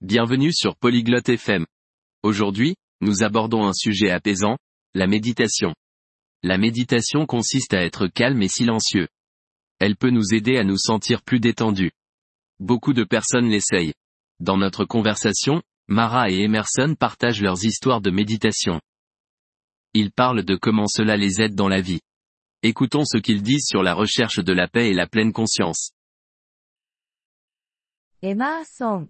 Bienvenue sur Polyglotte FM. Aujourd'hui, nous abordons un sujet apaisant, la méditation. La méditation consiste à être calme et silencieux. Elle peut nous aider à nous sentir plus détendus. Beaucoup de personnes l'essayent. Dans notre conversation, Mara et Emerson partagent leurs histoires de méditation. Ils parlent de comment cela les aide dans la vie. Écoutons ce qu'ils disent sur la recherche de la paix et la pleine conscience. Emerson,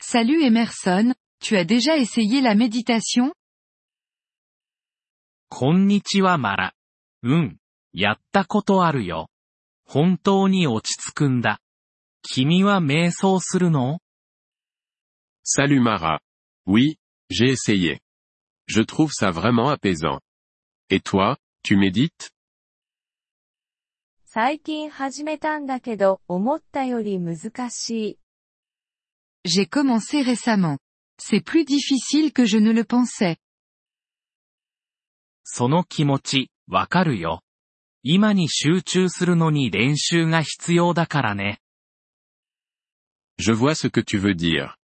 Salut Emerson, tu as déjà essayé la méditation? Konnichiwa Mara. Un, yatta koto Kimi wa no? Salut Mara. Oui, j'ai essayé. Je trouve ça vraiment apaisant. Et toi, tu médites? 最近始めたんだけど、思ったより難しい。J'ai commencé récemment. C'est plus difficile que je ne le pensais. その気持ち、わかるよ。今に集中するのに練習が必要だからね。Je vois ce que tu veux dire.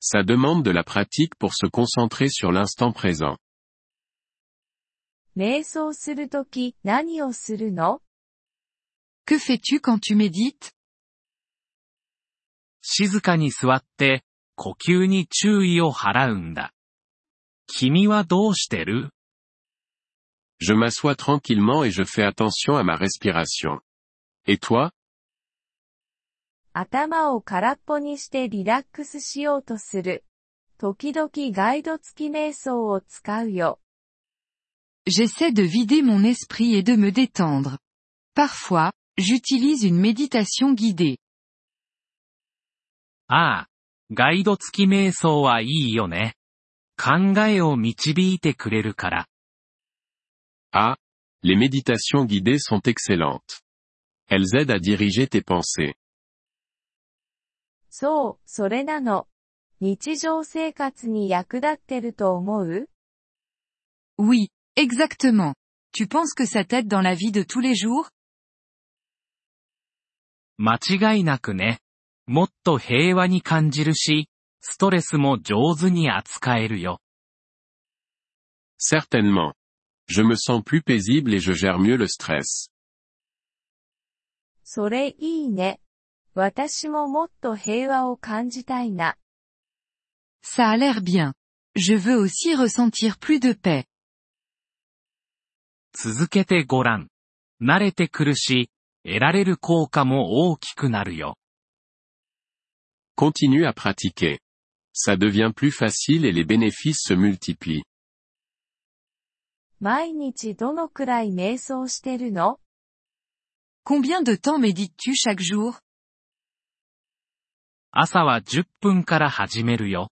Ça demande de la pratique pour se concentrer sur l'instant présent. 瞑想するとき、何をするの Que fais-tu quand tu médites 静かに座って、呼吸に注意を払うんだ。君はどうしてる Je m'assois tranquillement et je fais attention à ma respiration. Et toi 頭を空っぽにしてリラックスしようとする。時々ガイド付き瞑想を使うよ。 J'essaie de vider mon esprit et de me détendre. Parfois, j'utilise une méditation guidée. ああ、ガイド付き瞑想はいいよね。考えを導いてくれるから。 Ah, les méditations guidées sont excellentes. Elles aident à diriger tes pensées. そう、それなの。日常生活に役立ってると思う Oui, exactement. Tu penses que ça t'aide dans la vie de tous les jours 間違いなくね。もっと平和に感じるし、ストレスも上手に扱えるよ。Certainement. Je me sens plus paisible et je gère mieux le stress. それいいね。私ももっと平和を感じたいな。Ça a l'air bien. Je veux aussi ressentir plus de paix. 続けてごらん。慣れてくるし、得られる効果も大きくなるよ。Continue à pratiquer. Ça devient plus facile et les bénéfices se multiplient. 毎日どのくらい瞑想してるの Combien de temps médites-tu chaque jour 朝は10分から始めるよ。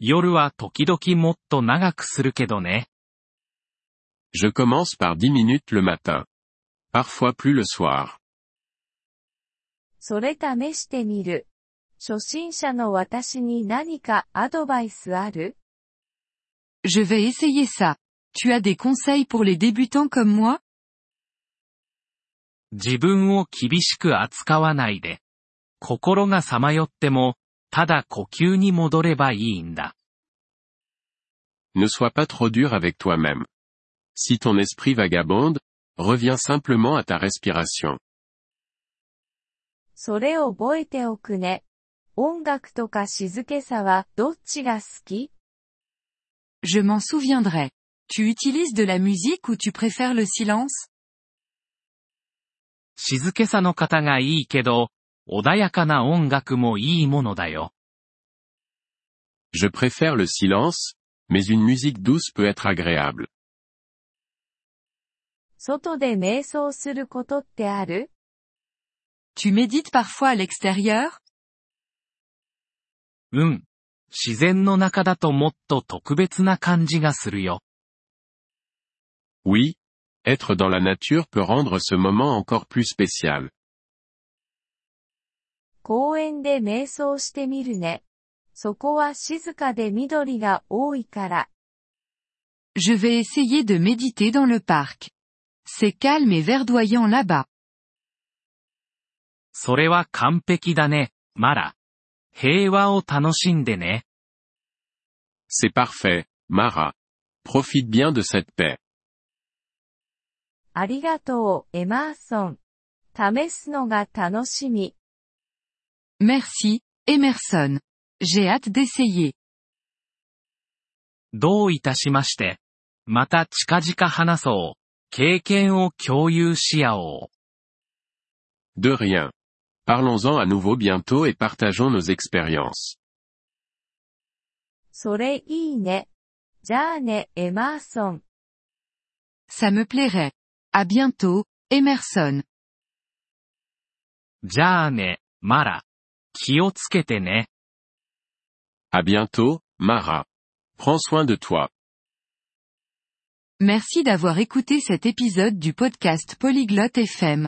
夜は時々もっと長くするけどね。Je commence par 10 minutes le matin. Parfois plus le soir. それ試してみる。初心者の私に何かアドバイスある Je vais essayer ça. Tu as des conseils pour les débutants comme moi 自分を厳しく扱わないで。心がさまよっても、ただ呼吸に戻ればいいんだ。Ne sois pas trop dur avec toi-même. Si ton esprit vagabonde, reviens simplement à ta respiration. それを覚えておくね。音楽とか静けさはどっちが好き Je m'en souviendrai. Tu utilises de la musique ou tu préfères le silence 静けさの方がいいけど、穏やかな音楽もいいものだよ。 Je préfère le silence, mais une musique douce peut être agréable. 外で瞑想することってある Tu médites parfois à l'extérieur うん。自然の中だともっと特別な感じがするよ。 Oui, être dans la nature peut rendre ce moment encore plus spécial. 公園で瞑想してみるね。そこは静かで緑が多いから。 Je vais essayer de méditer dans le parc. C'est calme et verdoyant là-bas. それは完璧だね。マラ。平和を楽しんでね。C'est parfait, Mara. Profite bien de cette paix. ありがとう、エマーソン。試すのが楽しみ。Merci, Emerson. J'ai hâte d'essayer. どういたしまして。また近々話そう。経験を共有し合おう。De rien. Parlons-en à nouveau bientôt et partageons nos expériences. それいいね。じゃあね、エマーソン。 Ça me plairait. À bientôt, Emerson. じゃあね、マラ。気をつけてね。 À bientôt, Mara. Prends soin de toi. Merci d'avoir écouté cet épisode du podcast Polyglotte FM.